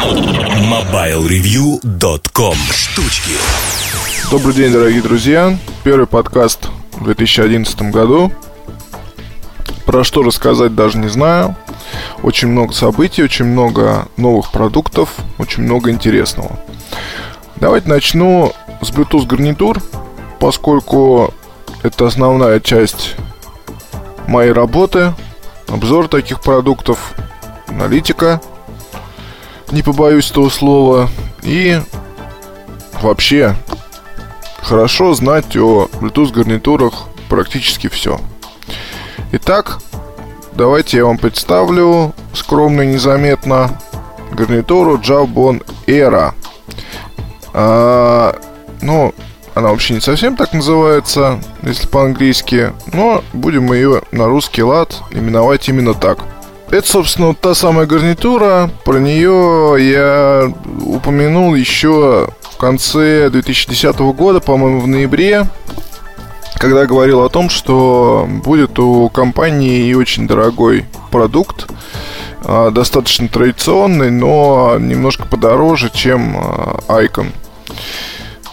MobileReview.com Штучки Добрый день, дорогие друзья. Первый подкаст в 2011 году. Про что рассказать даже не знаю. Очень много событий, очень много новых продуктов, очень много интересного. Давайте начну с Bluetooth гарнитур, поскольку это основная часть моей работы. Обзор таких продуктов, аналитика, не побоюсь этого слова. И вообще хорошо знать о Bluetooth гарнитурах практически все. Итак, давайте я вам представлю скромно и незаметно гарнитуру Jawbone Era. А, ну, она вообще не совсем так называется, если по-английски, но будем ее на русский лад именовать именно так. Это, собственно, та самая гарнитура. Про нее я упомянул еще в конце 2010 года, по-моему, в ноябре, когда говорил о том, что будет у компании и очень дорогой продукт, а, достаточно традиционный, но немножко подороже, чем а, Icon.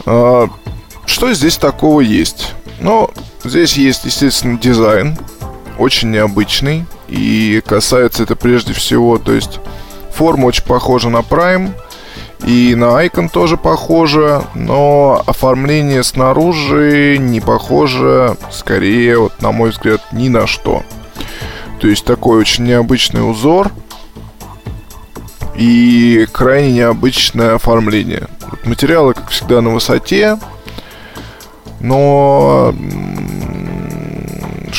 А, что здесь такого есть? Ну, здесь есть, естественно, дизайн, очень необычный, и касается это прежде всего, то есть форма очень похожа на Prime, и на Icon тоже похоже, но оформление снаружи не похоже, скорее, вот, на мой взгляд, ни на что. То есть такой очень необычный узор и крайне необычное оформление. Материалы, как всегда, на высоте, но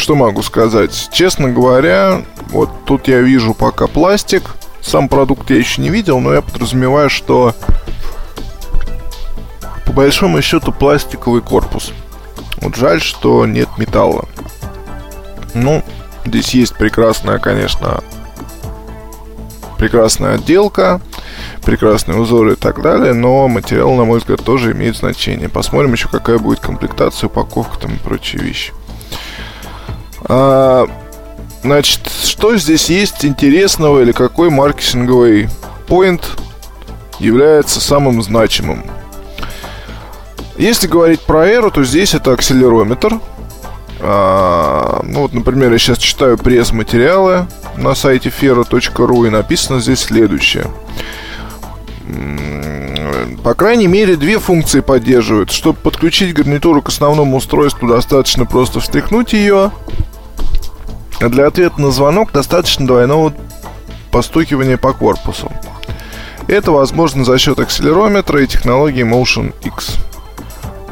что могу сказать? Честно говоря, вот тут я вижу пока пластик. Сам продукт я еще не видел, но я подразумеваю, что по большому счету пластиковый корпус. Вот жаль, что нет металла. Ну, здесь есть прекрасная, конечно, прекрасная отделка, прекрасные узоры и так далее, но материал, на мой взгляд, тоже имеет значение. Посмотрим еще, какая будет комплектация, упаковка там и прочие вещи. А, значит, что здесь есть интересного или какой маркетинговый поинт является самым значимым? Если говорить про Aero, то здесь это акселерометр. А, ну вот, например, я сейчас читаю пресс-материалы на сайте fero.ru и написано здесь следующее. По крайней мере, две функции поддерживают. Чтобы подключить гарнитуру к основному устройству, достаточно просто встряхнуть ее для ответа на звонок достаточно двойного постукивания по корпусу. Это возможно за счет акселерометра и технологии Motion X.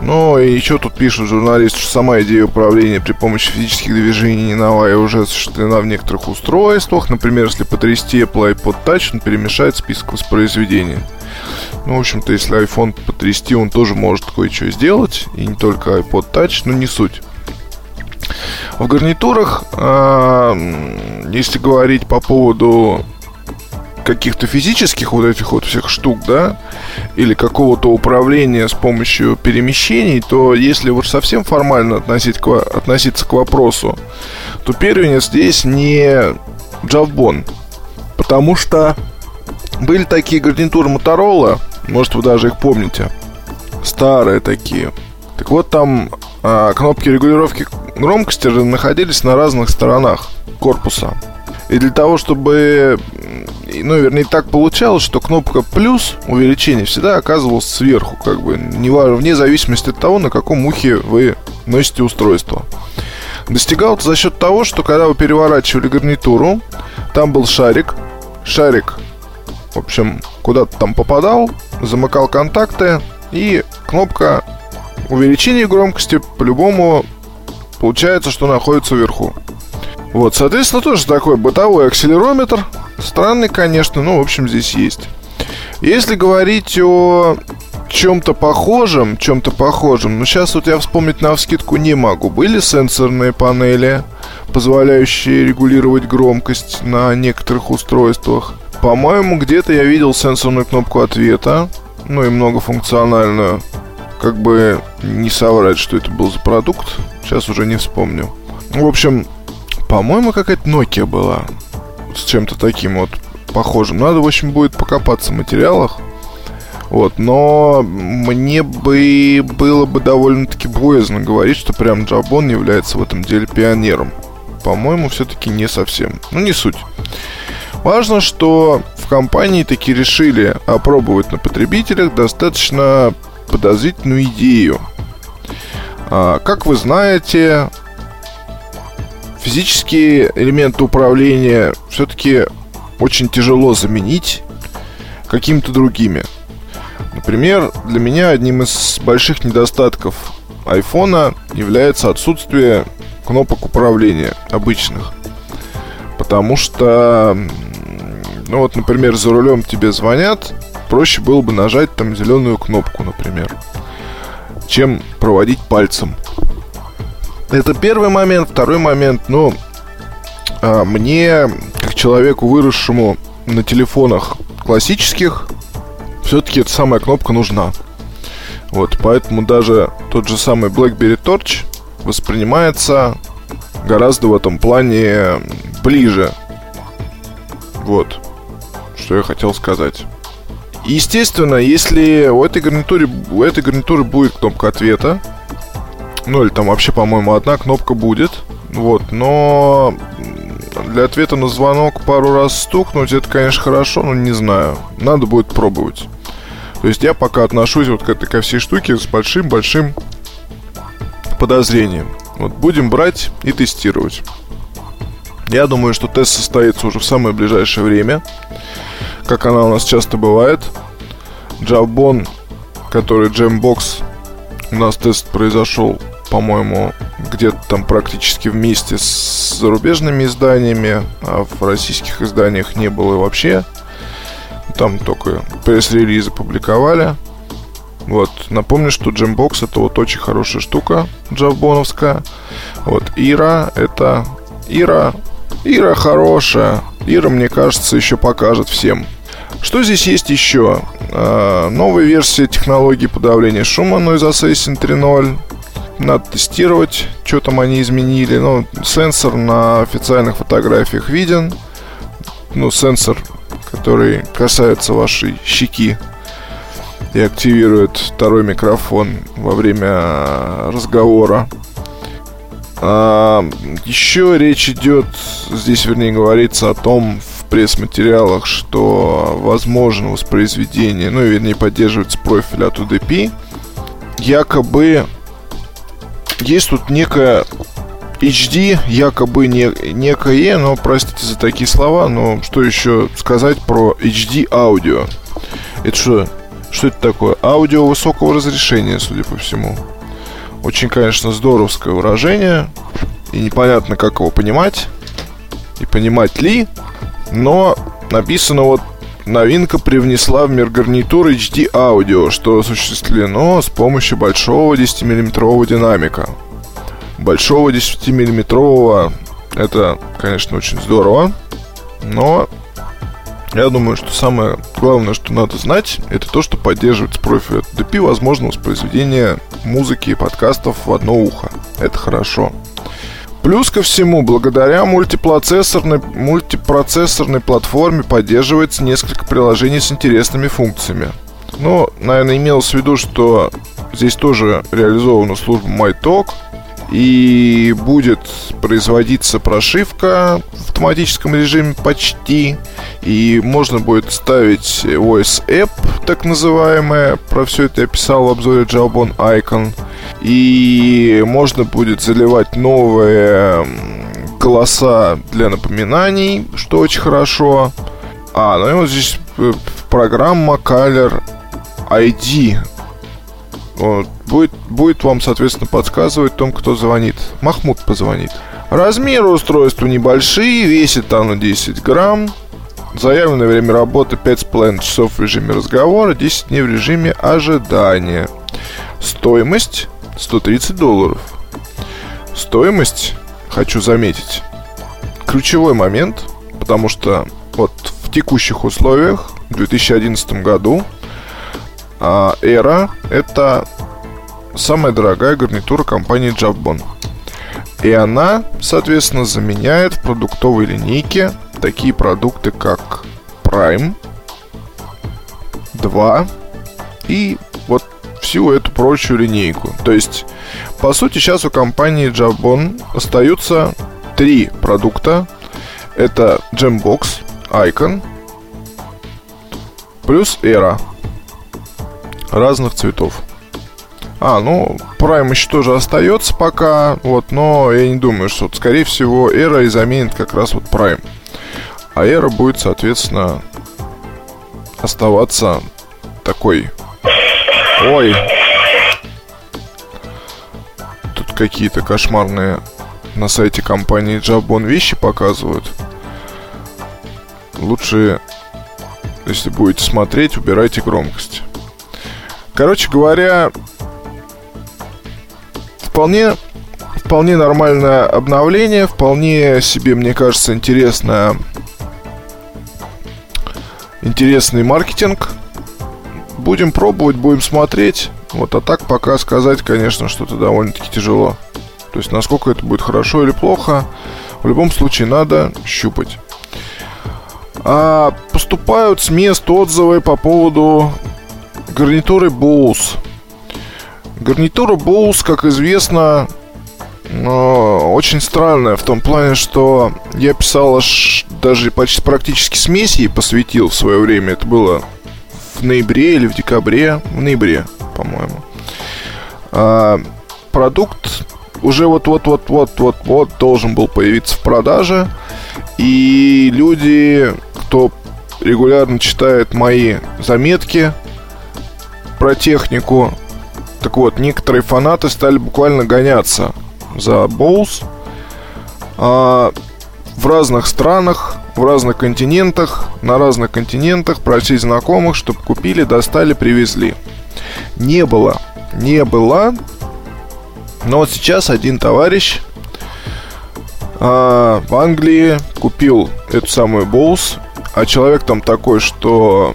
Ну и еще тут пишут журналисты, что сама идея управления при помощи физических движений и уже осуществлена в некоторых устройствах. Например, если потрясти Apple iPod Touch, он перемешает список воспроизведения. Ну, в общем-то, если iPhone потрясти, он тоже может кое-что сделать. И не только iPod Touch, но не суть. В гарнитурах, э, если говорить по поводу каких-то физических вот этих вот всех штук, да, или какого-то управления с помощью перемещений, то если уж совсем формально относить к, относиться к вопросу, то первенец здесь не Джавбон, потому что были такие гарнитуры Моторола, может вы даже их помните, старые такие. Так вот там а, кнопки регулировки громкости находились на разных сторонах корпуса. И для того, чтобы, ну, вернее, так получалось, что кнопка плюс увеличение всегда оказывалась сверху, как бы, не важно, вне зависимости от того, на каком ухе вы носите устройство. Достигалось за счет того, что когда вы переворачивали гарнитуру, там был шарик, шарик, в общем, куда-то там попадал, замыкал контакты, и кнопка увеличения громкости по-любому получается, что находится вверху. Вот, соответственно, тоже такой бытовой акселерометр. Странный, конечно, но, в общем, здесь есть. Если говорить о чем-то похожем, чем-то похожем, ну, сейчас вот я вспомнить на вскидку не могу. Были сенсорные панели, позволяющие регулировать громкость на некоторых устройствах. По-моему, где-то я видел сенсорную кнопку ответа, ну и многофункциональную. Как бы не соврать, что это был за продукт, сейчас уже не вспомню. В общем, по-моему, какая-то Nokia была с чем-то таким вот похожим. Надо, в общем, будет покопаться в материалах. Вот, но мне бы было бы довольно-таки боязно говорить, что прям Джабон является в этом деле пионером. По-моему, все-таки не совсем. Ну, не суть. Важно, что в компании таки решили опробовать на потребителях достаточно подозрительную идею. А, как вы знаете, физические элементы управления все-таки очень тяжело заменить какими-то другими. Например, для меня одним из больших недостатков айфона является отсутствие кнопок управления обычных. Потому что, ну вот, например, за рулем тебе звонят, проще было бы нажать там зеленую кнопку, например, чем проводить пальцем. Это первый момент. Второй момент, ну, мне, как человеку, выросшему на телефонах классических, все-таки эта самая кнопка нужна. Вот, поэтому даже тот же самый BlackBerry Torch воспринимается гораздо в этом плане ближе. Вот, что я хотел сказать. Естественно, если у этой гарнитуры, у этой гарнитуры будет кнопка ответа, ну или там вообще, по-моему, одна кнопка будет, вот, но для ответа на звонок пару раз стукнуть, это, конечно, хорошо, но не знаю. Надо будет пробовать. То есть я пока отношусь вот к этой ко всей штуке с большим-большим подозрением. Вот будем брать и тестировать. Я думаю, что тест состоится уже в самое ближайшее время. Как она у нас часто бывает. Джавбон, который Jambox, у нас тест произошел, по-моему, где-то там практически вместе с зарубежными изданиями, а в российских изданиях не было вообще. Там только пресс-релизы публиковали. Вот, напомню, что Jambox это вот очень хорошая штука, джавбоновская. Вот, Ира это... Ира... Ира хорошая. Ира, мне кажется, еще покажет всем. Что здесь есть еще? А, новая версия технологии подавления шума Noise Assassin 3.0. Надо тестировать, что там они изменили. Ну, сенсор на официальных фотографиях виден. Ну, сенсор который касается вашей щеки и активирует второй микрофон во время разговора. А, еще речь идет, здесь вернее говорится о том в пресс-материалах, что возможно воспроизведение, ну, вернее, поддерживается профиль от UDP. Якобы есть тут некая HD якобы не, некое, но простите за такие слова, но что еще сказать про HD аудио? Это что? Что это такое? Аудио высокого разрешения, судя по всему. Очень, конечно, здоровское выражение. И непонятно, как его понимать. И понимать ли. Но написано вот Новинка привнесла в мир гарнитур HD аудио, что осуществлено с помощью большого 10-мм динамика большого 10-миллиметрового это, конечно, очень здорово, но я думаю, что самое главное, что надо знать, это то, что поддерживается профиль DP возможно воспроизведение музыки и подкастов в одно ухо. Это хорошо. Плюс ко всему, благодаря мультипроцессорной, мультипроцессорной платформе поддерживается несколько приложений с интересными функциями. Но, наверное, имелось в виду, что здесь тоже реализована служба MyTalk, и будет производиться прошивка в автоматическом режиме почти. И можно будет ставить Voice App, так называемое. Про все это я писал в обзоре Jawbone Icon. И можно будет заливать новые голоса для напоминаний, что очень хорошо. А, ну и вот здесь э, программа Color ID Будет, будет вам, соответственно, подсказывать том, кто звонит. Махмуд позвонит. Размеры устройства небольшие, весит оно 10 грамм. Заявленное время работы 5,5 часов в режиме разговора, 10 дней в режиме ожидания. Стоимость 130 долларов. Стоимость, хочу заметить, ключевой момент, потому что вот в текущих условиях, в 2011 году, а Era это самая дорогая гарнитура компании Jabon. И она, соответственно, заменяет в продуктовой линейке такие продукты, как Prime 2 и вот всю эту прочую линейку. То есть, по сути, сейчас у компании Jabon остаются три продукта. Это Jambox, Icon, плюс Era разных цветов. А, ну, Prime еще тоже остается пока, вот, но я не думаю, что, вот, скорее всего, Era и заменит как раз вот Prime. А Era будет, соответственно, оставаться такой... Ой! Тут какие-то кошмарные на сайте компании Jabon вещи показывают. Лучше, если будете смотреть, убирайте громкость. Короче говоря, вполне, вполне нормальное обновление, вполне себе, мне кажется, интересное, интересный маркетинг. Будем пробовать, будем смотреть. Вот, а так пока сказать, конечно, что-то довольно-таки тяжело. То есть, насколько это будет хорошо или плохо, в любом случае надо щупать. А, поступают с мест отзывы по поводу гарнитуры Bose. Гарнитура Bose, как известно, очень странная в том плане, что я писал аж даже почти практически смеси и посвятил в свое время. Это было в ноябре или в декабре. В ноябре, по-моему. А, продукт уже вот-вот-вот-вот-вот-вот должен был появиться в продаже. И люди, кто регулярно читает мои заметки про технику. Так вот, некоторые фанаты стали буквально гоняться за Bose а, в разных странах, в разных континентах, на разных континентах просить знакомых, чтобы купили, достали, привезли. Не было, не было. Но вот сейчас один товарищ а, в Англии купил эту самую Bose, а человек там такой, что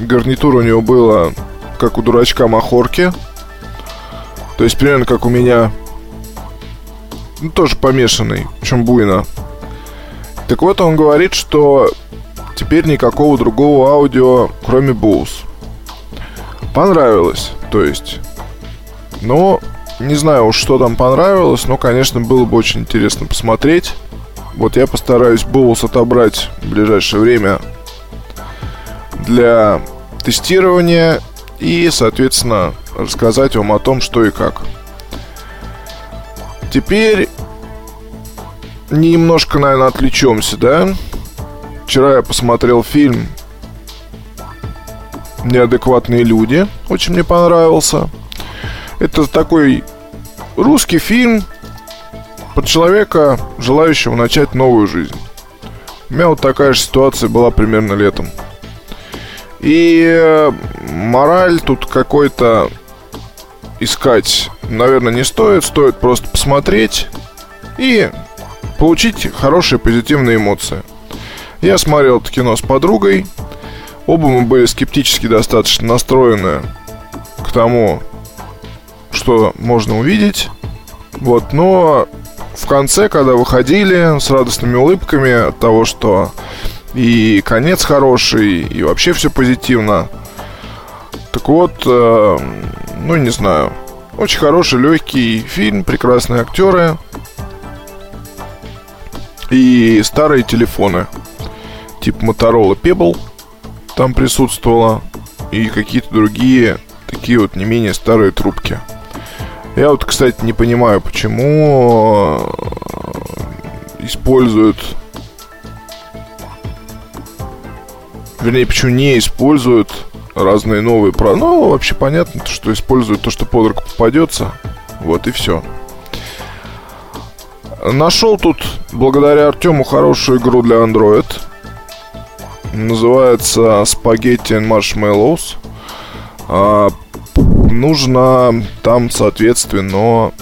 гарнитура у него была как у дурачка Махорки. То есть примерно как у меня. Ну, тоже помешанный, чем буйно. Так вот, он говорит, что теперь никакого другого аудио, кроме Bose. Понравилось, то есть. Но не знаю уж, что там понравилось, но, конечно, было бы очень интересно посмотреть. Вот я постараюсь Bose отобрать в ближайшее время для тестирования и, соответственно, рассказать вам о том, что и как. Теперь немножко, наверное, отвлечемся, да? Вчера я посмотрел фильм «Неадекватные люди». Очень мне понравился. Это такой русский фильм про человека, желающего начать новую жизнь. У меня вот такая же ситуация была примерно летом. И э, мораль тут какой-то искать, наверное, не стоит. Стоит просто посмотреть и получить хорошие позитивные эмоции. Я смотрел это кино с подругой. Оба мы были скептически достаточно настроены к тому, что можно увидеть. Вот, но в конце, когда выходили с радостными улыбками от того, что и конец хороший, и вообще все позитивно. Так вот, э, ну не знаю, очень хороший, легкий фильм, прекрасные актеры и старые телефоны, типа Motorola Pebble там присутствовало и какие-то другие такие вот не менее старые трубки. Я вот, кстати, не понимаю, почему э, используют вернее, почему не используют разные новые про... Ну, вообще понятно, что используют то, что под руку попадется. Вот и все. Нашел тут, благодаря Артему, хорошую игру для Android. Называется Spaghetti and Marshmallows. А, нужно там, соответственно...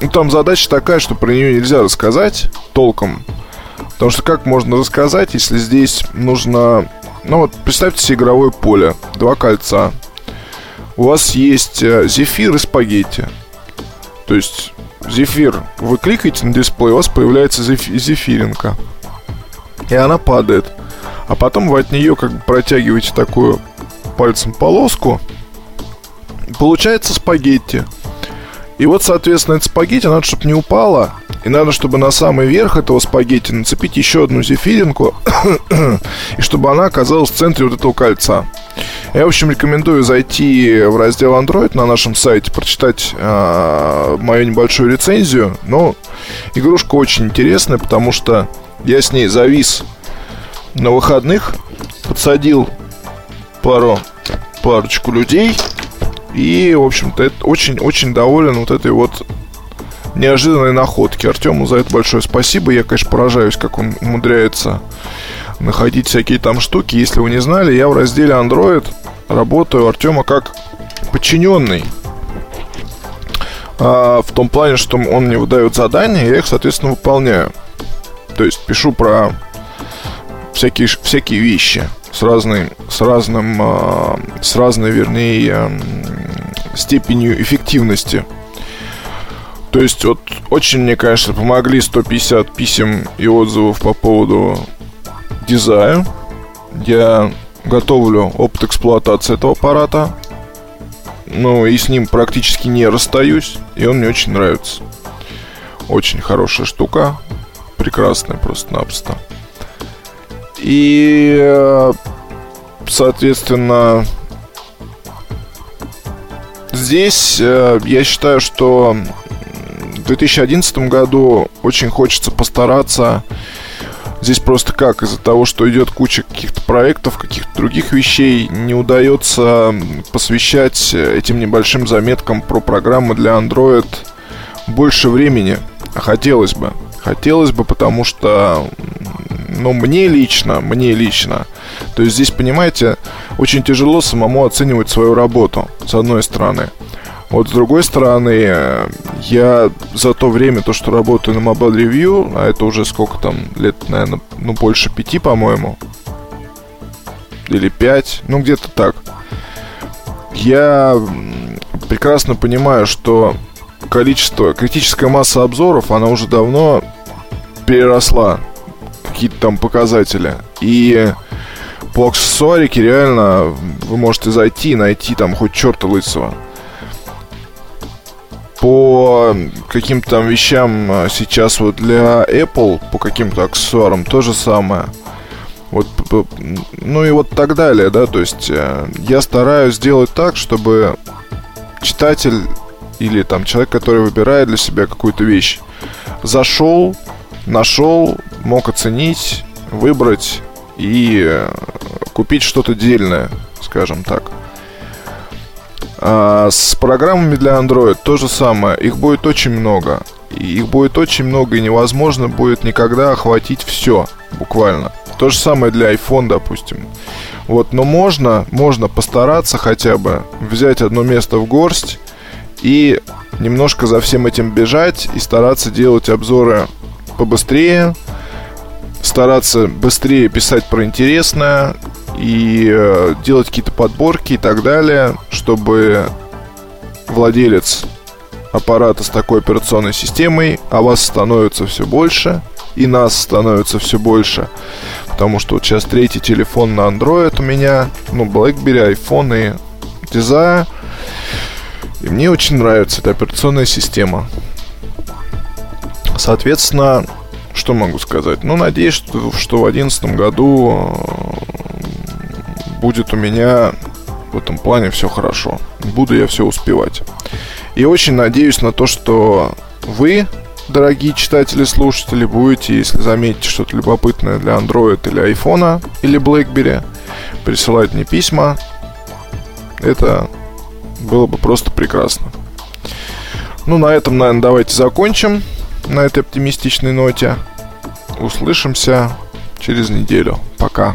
Ну, там задача такая, что про нее нельзя рассказать толком. Потому что как можно рассказать, если здесь нужно... Ну вот, представьте себе игровое поле, два кольца. У вас есть э, зефир и спагетти. То есть зефир, вы кликаете на дисплей, у вас появляется зеф- зефиринка. И она падает. А потом вы от нее как бы протягиваете такую пальцем полоску. Получается спагетти. И вот, соответственно, это спагетти надо, чтобы не упало. И надо, чтобы на самый верх этого спагетти нацепить еще одну зефиринку. и чтобы она оказалась в центре вот этого кольца. Я, в общем, рекомендую зайти в раздел Android на нашем сайте, прочитать э, мою небольшую рецензию. Но игрушка очень интересная, потому что я с ней завис на выходных, подсадил пару, парочку людей. И, в общем-то, очень-очень доволен вот этой вот неожиданной находки. Артему за это большое спасибо. Я, конечно, поражаюсь, как он умудряется находить всякие там штуки. Если вы не знали, я в разделе Android работаю Артема как подчиненный. А, в том плане, что он мне выдает задания, я их, соответственно, выполняю. То есть пишу про всякие, всякие вещи с разной, с разным, а, с разной, вернее, степенью эффективности. То есть вот очень мне, конечно, помогли 150 писем и отзывов по поводу дизайна. Я готовлю опыт эксплуатации этого аппарата. Ну, и с ним практически не расстаюсь. И он мне очень нравится. Очень хорошая штука. Прекрасная просто-напросто. И, э, соответственно, здесь э, я считаю, что в 2011 году очень хочется постараться Здесь просто как, из-за того, что идет куча каких-то проектов, каких-то других вещей, не удается посвящать этим небольшим заметкам про программы для Android больше времени. Хотелось бы. Хотелось бы, потому что, ну, мне лично, мне лично. То есть здесь, понимаете, очень тяжело самому оценивать свою работу, с одной стороны. Вот с другой стороны, я за то время, то, что работаю на Mobile Review, а это уже сколько там, лет, наверное, ну, больше пяти, по-моему, или пять, ну, где-то так. Я прекрасно понимаю, что количество, критическая масса обзоров, она уже давно переросла какие-то там показатели. И по аксессуарике реально вы можете зайти и найти там хоть черта лысого. По каким-то там вещам а, сейчас вот для Apple, по каким-то аксессуарам то же самое. Вот, ну и вот так далее, да, то есть э, я стараюсь сделать так, чтобы читатель или там человек, который выбирает для себя какую-то вещь, зашел, нашел, мог оценить, выбрать и э, купить что-то дельное, скажем так. А с программами для Android то же самое. Их будет очень много. Их будет очень много, и невозможно будет никогда охватить все, буквально. То же самое для iPhone, допустим. Вот, но можно, можно постараться хотя бы взять одно место в горсть и немножко за всем этим бежать и стараться делать обзоры побыстрее, стараться быстрее писать про интересное и э, делать какие-то подборки и так далее, чтобы владелец аппарата с такой операционной системой, а вас становится все больше, и нас становится все больше. Потому что вот сейчас третий телефон на Android у меня, ну, BlackBerry, iPhone и Desire. И мне очень нравится эта операционная система. Соответственно, что могу сказать? Ну, надеюсь, что, что в 2011 году э, будет у меня в этом плане все хорошо. Буду я все успевать. И очень надеюсь на то, что вы, дорогие читатели, слушатели, будете, если заметите что-то любопытное для Android или iPhone или BlackBerry, присылать мне письма. Это было бы просто прекрасно. Ну, на этом, наверное, давайте закончим на этой оптимистичной ноте. Услышимся через неделю. Пока.